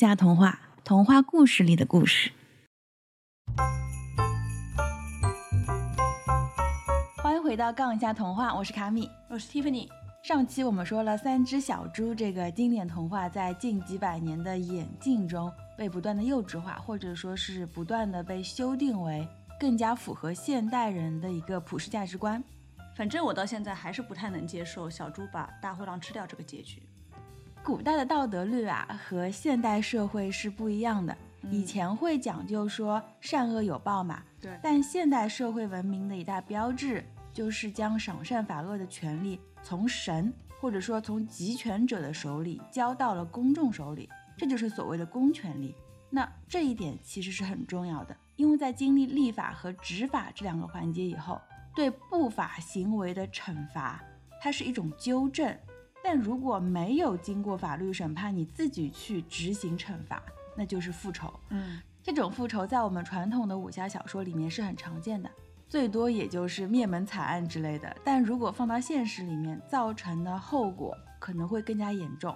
下童话，童话故事里的故事。欢迎回到《杠一下童话》，我是卡米，我是 Tiffany。上期我们说了三只小猪这个经典童话，在近几百年的演进中被不断的幼稚化，或者说是不断的被修订为更加符合现代人的一个普世价值观。反正我到现在还是不太能接受小猪把大灰狼吃掉这个结局。古代的道德律啊和现代社会是不一样的，以前会讲究说善恶有报嘛，对。但现代社会文明的一大标志就是将赏善罚恶的权利从神或者说从集权者的手里交到了公众手里，这就是所谓的公权力。那这一点其实是很重要的，因为在经历立法和执法这两个环节以后。对不法行为的惩罚，它是一种纠正，但如果没有经过法律审判，你自己去执行惩罚，那就是复仇。嗯，这种复仇在我们传统的武侠小说里面是很常见的，最多也就是灭门惨案之类的。但如果放到现实里面，造成的后果可能会更加严重。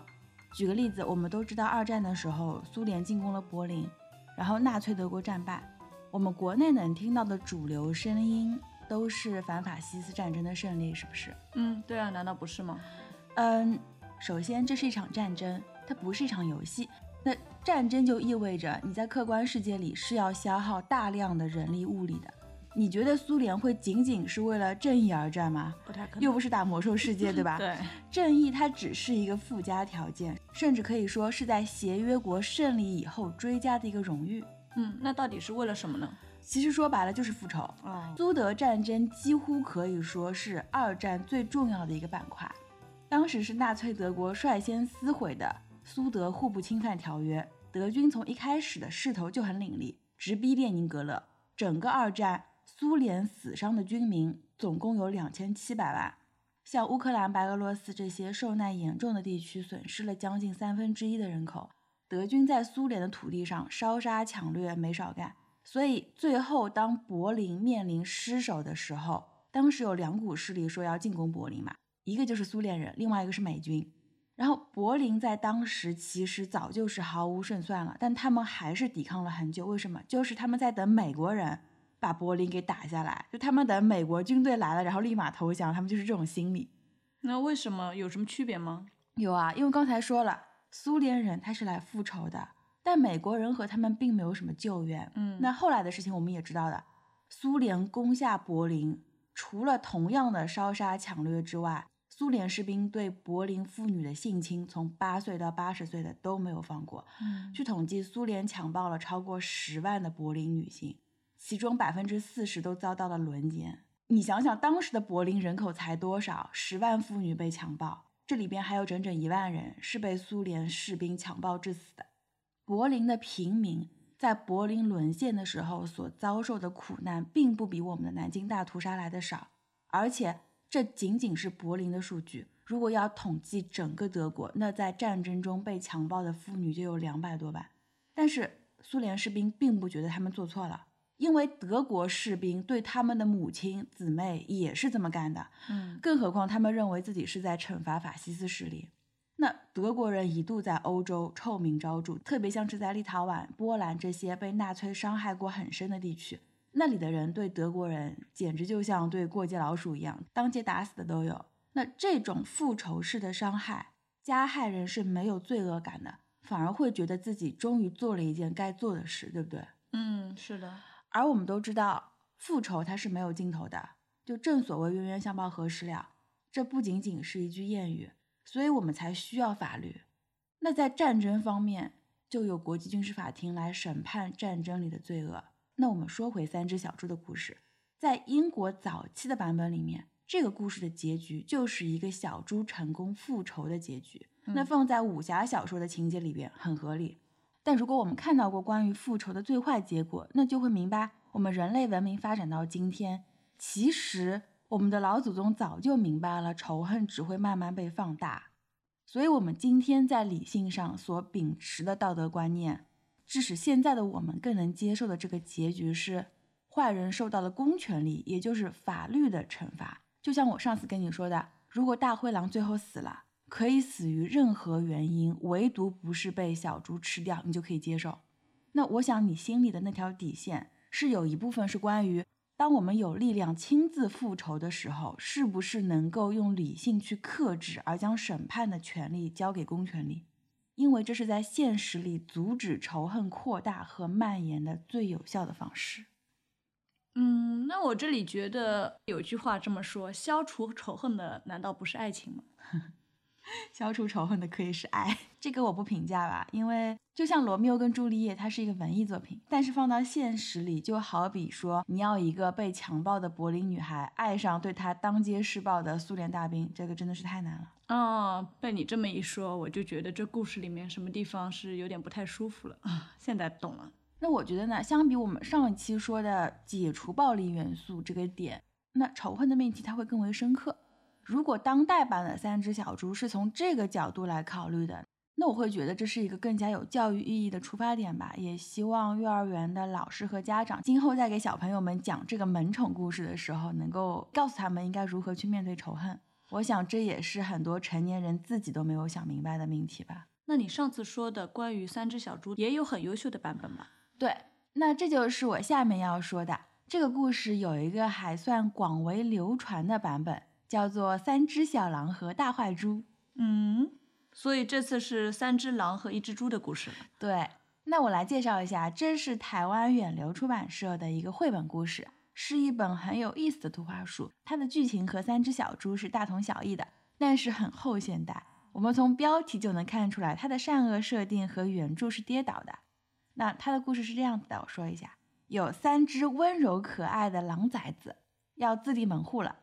举个例子，我们都知道二战的时候，苏联进攻了柏林，然后纳粹德国战败，我们国内能听到的主流声音。都是反法西斯战争的胜利，是不是？嗯，对啊，难道不是吗？嗯，首先这是一场战争，它不是一场游戏。那战争就意味着你在客观世界里是要消耗大量的人力物力的。你觉得苏联会仅仅是为了正义而战吗？不太可能，又不是打魔兽世界，对吧？对，正义它只是一个附加条件，甚至可以说是在协约国胜利以后追加的一个荣誉。嗯，那到底是为了什么呢？其实说白了就是复仇。啊苏德战争几乎可以说是二战最重要的一个板块。当时是纳粹德国率先撕毁的苏德互不侵犯条约，德军从一开始的势头就很凌厉，直逼列宁格勒。整个二战，苏联死伤的军民总共有两千七百万。像乌克兰、白俄罗斯这些受难严重的地区，损失了将近三分之一的人口。德军在苏联的土地上烧杀抢掠没少干。所以最后，当柏林面临失守的时候，当时有两股势力说要进攻柏林嘛，一个就是苏联人，另外一个是美军。然后柏林在当时其实早就是毫无胜算了，但他们还是抵抗了很久。为什么？就是他们在等美国人把柏林给打下来，就他们等美国军队来了，然后立马投降。他们就是这种心理。那为什么有什么区别吗？有啊，因为刚才说了，苏联人他是来复仇的。但美国人和他们并没有什么救援。嗯，那后来的事情我们也知道的，苏联攻下柏林，除了同样的烧杀抢掠之外，苏联士兵对柏林妇女的性侵，从八岁到八十岁的都没有放过。嗯，据统计，苏联强暴了超过十万的柏林女性，其中百分之四十都遭到了轮奸。你想想，当时的柏林人口才多少？十万妇女被强暴，这里边还有整整一万人是被苏联士兵强暴致死的。柏林的平民在柏林沦陷的时候所遭受的苦难，并不比我们的南京大屠杀来的少，而且这仅仅是柏林的数据。如果要统计整个德国，那在战争中被强暴的妇女就有两百多万。但是苏联士兵并不觉得他们做错了，因为德国士兵对他们的母亲姊妹也是这么干的。嗯，更何况他们认为自己是在惩罚法西斯势力。那德国人一度在欧洲臭名昭著，特别像是在立陶宛、波兰这些被纳粹伤害过很深的地区，那里的人对德国人简直就像对过街老鼠一样，当街打死的都有。那这种复仇式的伤害，加害人是没有罪恶感的，反而会觉得自己终于做了一件该做的事，对不对？嗯，是的。而我们都知道，复仇它是没有尽头的，就正所谓冤冤相报何时了，这不仅仅是一句谚语。所以我们才需要法律。那在战争方面，就有国际军事法庭来审判战争里的罪恶。那我们说回三只小猪的故事，在英国早期的版本里面，这个故事的结局就是一个小猪成功复仇的结局。那放在武侠小说的情节里边很合理。但如果我们看到过关于复仇的最坏结果，那就会明白，我们人类文明发展到今天，其实。我们的老祖宗早就明白了，仇恨只会慢慢被放大，所以，我们今天在理性上所秉持的道德观念，致使现在的我们更能接受的这个结局是，坏人受到了公权力，也就是法律的惩罚。就像我上次跟你说的，如果大灰狼最后死了，可以死于任何原因，唯独不是被小猪吃掉，你就可以接受。那我想你心里的那条底线，是有一部分是关于，当我们有力量亲自复仇的时候，是不是能够用理性去克制，而将审判的权利交给公权力？因为这是在现实里阻止仇恨扩大和蔓延的最有效的方式。嗯，那我这里觉得有句话这么说：消除仇恨的难道不是爱情吗？消除仇恨的可以是爱，这个我不评价吧，因为就像罗密欧跟朱丽叶，它是一个文艺作品，但是放到现实里，就好比说你要一个被强暴的柏林女孩爱上对她当街施暴的苏联大兵，这个真的是太难了。哦，被你这么一说，我就觉得这故事里面什么地方是有点不太舒服了啊。现在懂了。那我觉得呢，相比我们上一期说的解除暴力元素这个点，那仇恨的命题它会更为深刻。如果当代版的三只小猪是从这个角度来考虑的，那我会觉得这是一个更加有教育意义的出发点吧。也希望幼儿园的老师和家长今后在给小朋友们讲这个萌宠故事的时候，能够告诉他们应该如何去面对仇恨。我想这也是很多成年人自己都没有想明白的命题吧。那你上次说的关于三只小猪也有很优秀的版本吗？对，那这就是我下面要说的这个故事有一个还算广为流传的版本。叫做三只小狼和大坏猪，嗯，所以这次是三只狼和一只猪的故事。对，那我来介绍一下，这是台湾远流出版社的一个绘本故事，是一本很有意思的图画书。它的剧情和三只小猪是大同小异的，但是很后现代。我们从标题就能看出来，它的善恶设定和原著是跌倒的。那它的故事是这样子的，我说一下：有三只温柔可爱的狼崽子要自立门户了。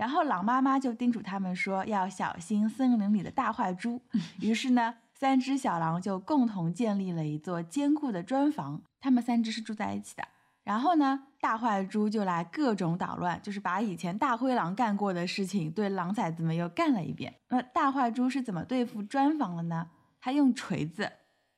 然后狼妈妈就叮嘱他们说要小心森林里的大坏猪。于是呢，三只小狼就共同建立了一座坚固的砖房。他们三只是住在一起的。然后呢，大坏猪就来各种捣乱，就是把以前大灰狼干过的事情对狼崽子们又干了一遍。那大坏猪是怎么对付砖房的呢？他用锤子，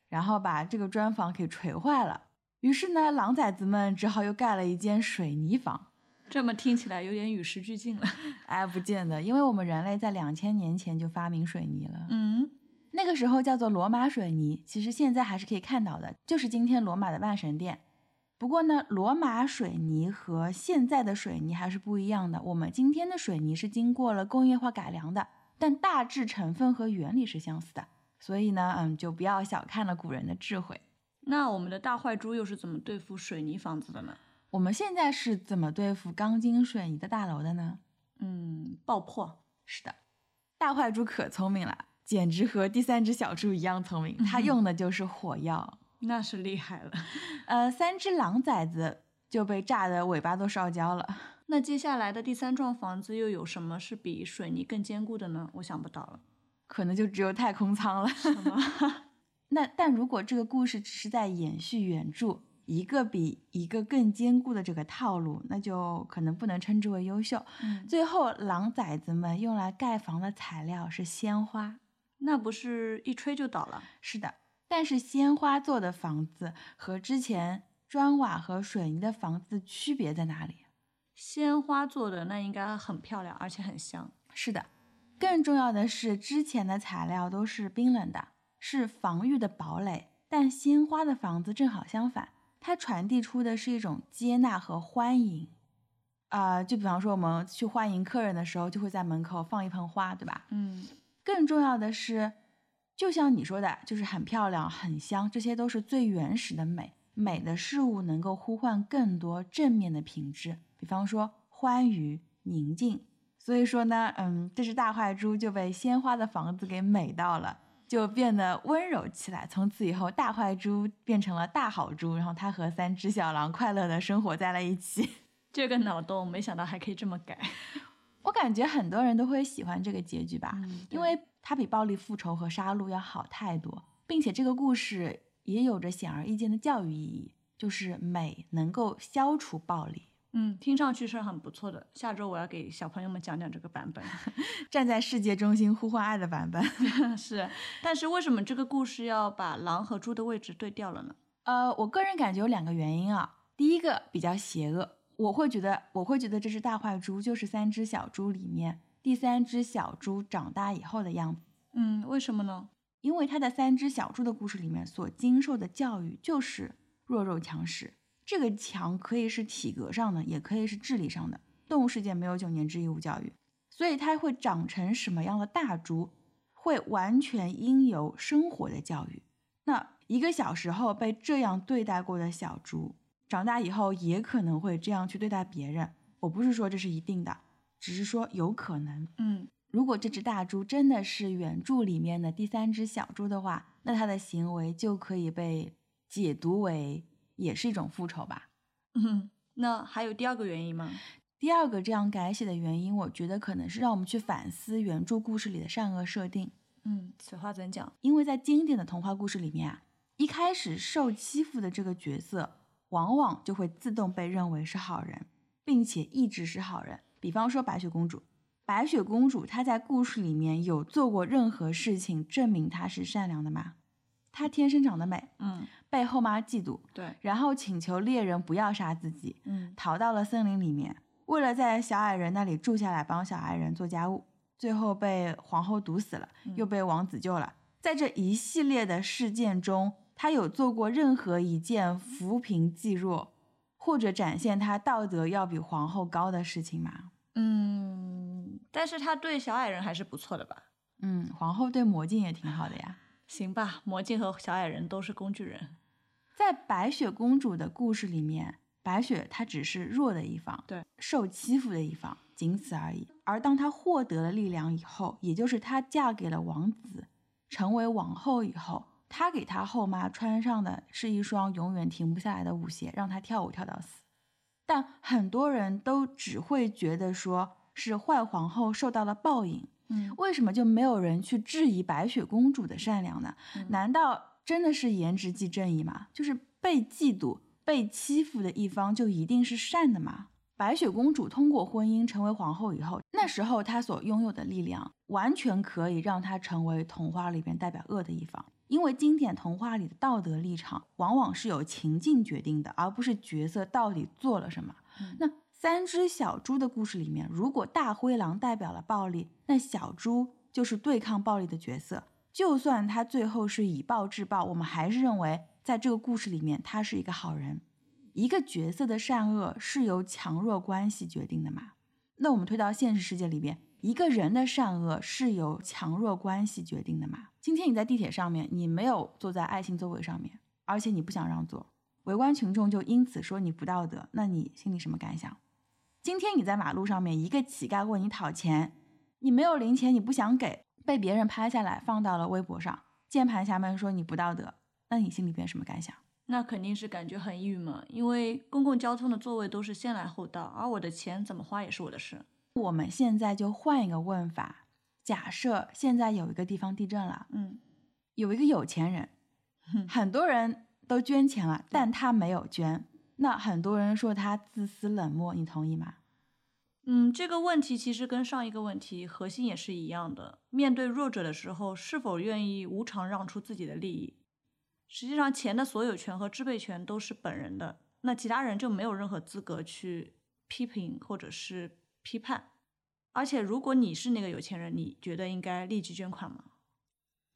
然后把这个砖房给锤坏了。于是呢，狼崽子们只好又盖了一间水泥房。这么听起来有点与时俱进了，哎，不见得，因为我们人类在两千年前就发明水泥了。嗯，那个时候叫做罗马水泥，其实现在还是可以看到的，就是今天罗马的万神殿。不过呢，罗马水泥和现在的水泥还是不一样的。我们今天的水泥是经过了工业化改良的，但大致成分和原理是相似的。所以呢，嗯，就不要小看了古人的智慧。那我们的大坏猪又是怎么对付水泥房子的呢？我们现在是怎么对付钢筋水泥的大楼的呢？嗯，爆破。是的，大坏猪可聪明了，简直和第三只小猪一样聪明。它用的就是火药，那是厉害了。呃，三只狼崽子就被炸的尾巴都烧焦了。那接下来的第三幢房子又有什么是比水泥更坚固的呢？我想不到了，可能就只有太空舱了。那但如果这个故事只是在延续原著。一个比一个更坚固的这个套路，那就可能不能称之为优秀。最后，狼崽子们用来盖房的材料是鲜花，那不是一吹就倒了？是的，但是鲜花做的房子和之前砖瓦和水泥的房子区别在哪里？鲜花做的那应该很漂亮，而且很香。是的，更重要的是，之前的材料都是冰冷的，是防御的堡垒，但鲜花的房子正好相反。它传递出的是一种接纳和欢迎，啊，就比方说我们去欢迎客人的时候，就会在门口放一盆花，对吧？嗯。更重要的是，就像你说的，就是很漂亮、很香，这些都是最原始的美。美的事物能够呼唤更多正面的品质，比方说欢愉、宁静。所以说呢，嗯，这只大坏猪就被鲜花的房子给美到了。就变得温柔起来。从此以后，大坏猪变成了大好猪，然后他和三只小狼快乐的生活在了一起。这个脑洞，没想到还可以这么改。我感觉很多人都会喜欢这个结局吧，因为它比暴力复仇和杀戮要好太多，并且这个故事也有着显而易见的教育意义，就是美能够消除暴力。嗯，听上去是很不错的。下周我要给小朋友们讲讲这个版本，站在世界中心呼唤爱的版本。是，但是为什么这个故事要把狼和猪的位置对调了呢？呃，我个人感觉有两个原因啊。第一个比较邪恶，我会觉得，我会觉得这只大坏猪就是三只小猪里面第三只小猪长大以后的样子。嗯，为什么呢？因为他在三只小猪的故事里面所经受的教育就是弱肉强食。这个强可以是体格上的，也可以是智力上的。动物世界没有九年制义务教育，所以它会长成什么样的大猪，会完全因由生活的教育。那一个小时候被这样对待过的小猪，长大以后也可能会这样去对待别人。我不是说这是一定的，只是说有可能。嗯，如果这只大猪真的是原著里面的第三只小猪的话，那它的行为就可以被解读为也是一种复仇吧。嗯，那还有第二个原因吗？第二个这样改写的原因，我觉得可能是让我们去反思原著故事里的善恶设定。嗯，此话怎讲？因为在经典的童话故事里面啊，一开始受欺负的这个角色，往往就会自动被认为是好人。并且一直是好人。比方说白雪公主，白雪公主她在故事里面有做过任何事情证明她是善良的吗？她天生长得美，嗯，被后妈嫉妒，对，然后请求猎人不要杀自己，嗯，逃到了森林里面，为了在小矮人那里住下来帮小矮人做家务，最后被皇后毒死了，又被王子救了。在这一系列的事件中，他有做过任何一件扶贫济弱？或者展现他道德要比皇后高的事情吗？嗯，但是他对小矮人还是不错的吧？嗯，皇后对魔镜也挺好的呀。行吧，魔镜和小矮人都是工具人。在白雪公主的故事里面，白雪她只是弱的一方，对，受欺负的一方，仅此而已。而当她获得了力量以后，也就是她嫁给了王子，成为王后以后。她给她后妈穿上的是一双永远停不下来的舞鞋，让她跳舞跳到死。但很多人都只会觉得说是坏皇后受到了报应。嗯，为什么就没有人去质疑白雪公主的善良呢？难道真的是颜值即正义吗？就是被嫉妒、被欺负的一方就一定是善的吗？白雪公主通过婚姻成为皇后以后，那时候她所拥有的力量完全可以让她成为童话里边代表恶的一方。因为经典童话里的道德立场往往是由情境决定的，而不是角色到底做了什么。那三只小猪的故事里面，如果大灰狼代表了暴力，那小猪就是对抗暴力的角色。就算他最后是以暴制暴，我们还是认为在这个故事里面他是一个好人。一个角色的善恶是由强弱关系决定的嘛？那我们推到现实世界里边。一个人的善恶是由强弱关系决定的嘛？今天你在地铁上面，你没有坐在爱心座位上面，而且你不想让座，围观群众就因此说你不道德，那你心里什么感想？今天你在马路上面，一个乞丐问你讨钱，你没有零钱，你不想给，被别人拍下来放到了微博上，键盘侠们说你不道德，那你心里边什么感想？那肯定是感觉很郁闷，因为公共交通的座位都是先来后到，而我的钱怎么花也是我的事。我们现在就换一个问法，假设现在有一个地方地震了，嗯，有一个有钱人，很多人都捐钱了，但他没有捐，那很多人说他自私冷漠，你同意吗？嗯，这个问题其实跟上一个问题核心也是一样的，面对弱者的时候，是否愿意无偿让出自己的利益？实际上，钱的所有权和支配权都是本人的，那其他人就没有任何资格去批评或者是。批判，而且如果你是那个有钱人，你觉得应该立即捐款吗？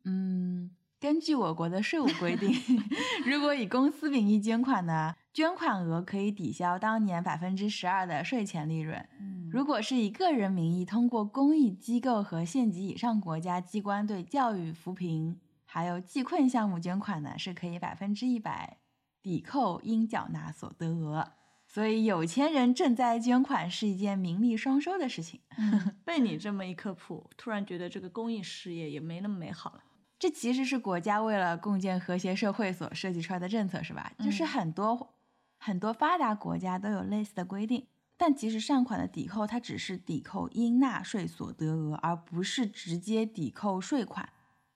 嗯，根据我国的税务规定，如果以公司名义捐款呢，捐款额可以抵消当年百分之十二的税前利润。如果是以个人名义通过公益机构和县级以上国家机关对教育扶贫还有济困项目捐款呢，是可以百分之一百抵扣应缴纳所得额。所以有钱人赈灾捐款是一件名利双收的事情。被你这么一科普，突然觉得这个公益事业也没那么美好了。这其实是国家为了共建和谐社会所设计出来的政策，是吧？就是很多很多发达国家都有类似的规定。但其实善款的抵扣，它只是抵扣应纳税所得额，而不是直接抵扣税款。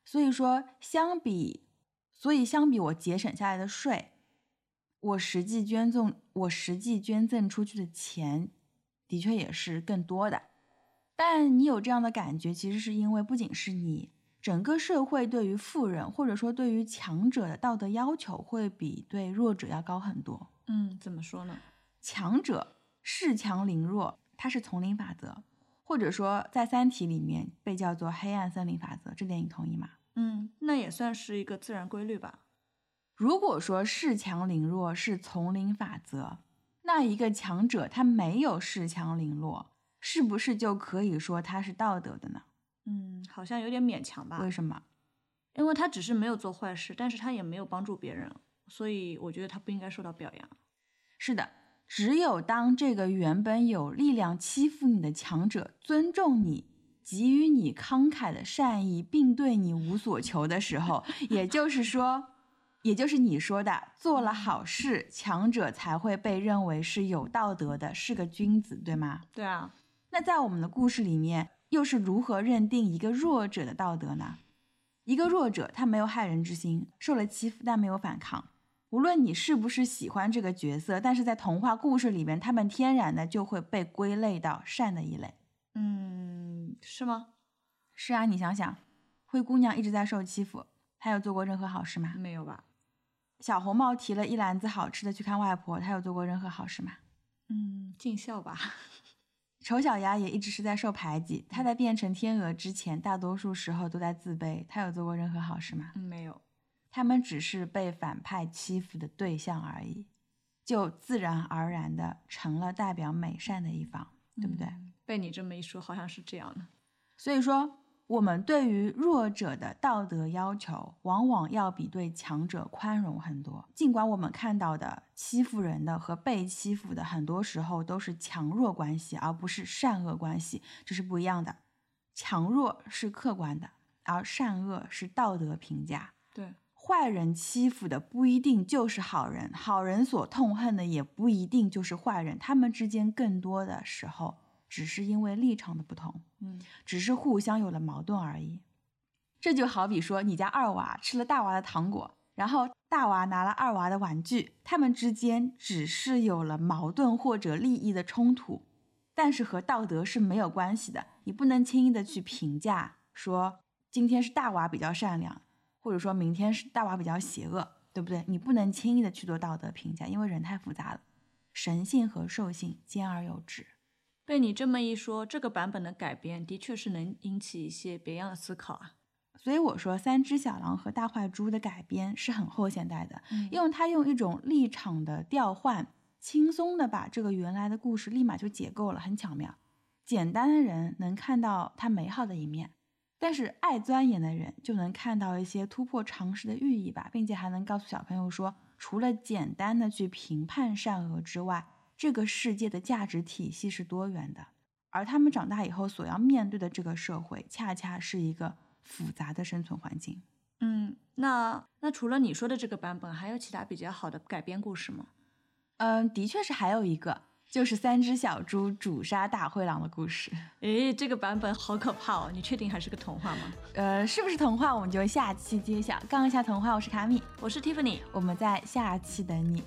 所以说，相比，所以相比我节省下来的税。我实际捐赠，我实际捐赠出去的钱，的确也是更多的。但你有这样的感觉，其实是因为不仅是你，整个社会对于富人或者说对于强者的道德要求会比对弱者要高很多。嗯，怎么说呢？强者恃强凌弱，它是丛林法则。或者说在《三体》里面被叫做黑暗森林法则，这点你同意吗？嗯，那也算是一个自然规律吧。如果说恃强凌弱是丛林法则，那一个强者他没有恃强凌弱，是不是就可以说他是道德的呢？嗯，好像有点勉强吧。为什么？因为他只是没有做坏事，但是他也没有帮助别人，所以我觉得他不应该受到表扬。是的，只有当这个原本有力量欺负你的强者尊重你。给予你慷慨的善意，并对你无所求的时候，也就是说，也就是你说的，做了好事，强者才会被认为是有道德的，是个君子，对吗？对啊。那在我们的故事里面，又是如何认定一个弱者的道德呢？一个弱者，他没有害人之心，受了欺负但没有反抗。无论你是不是喜欢这个角色，但是在童话故事里面，他们天然的就会被归类到善的一类。嗯，是吗？是啊，你想想，灰姑娘一直在受欺负，她有做过任何好事吗？没有吧。小红帽提了一篮子好吃的去看外婆，她有做过任何好事吗？嗯，尽孝吧。丑小鸭也一直是在受排挤，它在变成天鹅之前，大多数时候都在自卑，它有做过任何好事吗？嗯，没有。他们只是被反派欺负的对象而已，就自然而然的成了代表美善的一方，对不对？被你这么一说，好像是这样的。所以说，我们对于弱者的道德要求，往往要比对强者宽容很多。尽管我们看到的欺负人的和被欺负的，很多时候都是强弱关系，而不是善恶关系，这是不一样的。强弱是客观的，而善恶是道德评价。对，坏人欺负的不一定就是好人，好人所痛恨的也不一定就是坏人，他们之间更多的时候。只是因为立场的不同，嗯，只是互相有了矛盾而已。这就好比说，你家二娃吃了大娃的糖果，然后大娃拿了二娃的玩具，他们之间只是有了矛盾或者利益的冲突，但是和道德是没有关系的。你不能轻易的去评价说今天是大娃比较善良，或者说明天是大娃比较邪恶，对不对？你不能轻易的去做道德评价，因为人太复杂了，神性和兽性兼而有之。被你这么一说，这个版本的改编的确是能引起一些别样的思考啊。所以我说，《三只小狼和大坏猪》的改编是很后现代的，因为他用一种立场的调换，轻松的把这个原来的故事立马就解构了，很巧妙。简单的人能看到它美好的一面，但是爱钻研的人就能看到一些突破常识的寓意吧，并且还能告诉小朋友说，除了简单的去评判善恶之外。这个世界的价值体系是多元的，而他们长大以后所要面对的这个社会，恰恰是一个复杂的生存环境。嗯，那那除了你说的这个版本，还有其他比较好的改编故事吗？嗯，的确是还有一个，就是三只小猪主杀大灰狼的故事。诶，这个版本好可怕哦！你确定还是个童话吗？呃，是不是童话，我们就下期揭晓。杠一下童话，我是卡米，我是 Tiffany，我们在下期等你。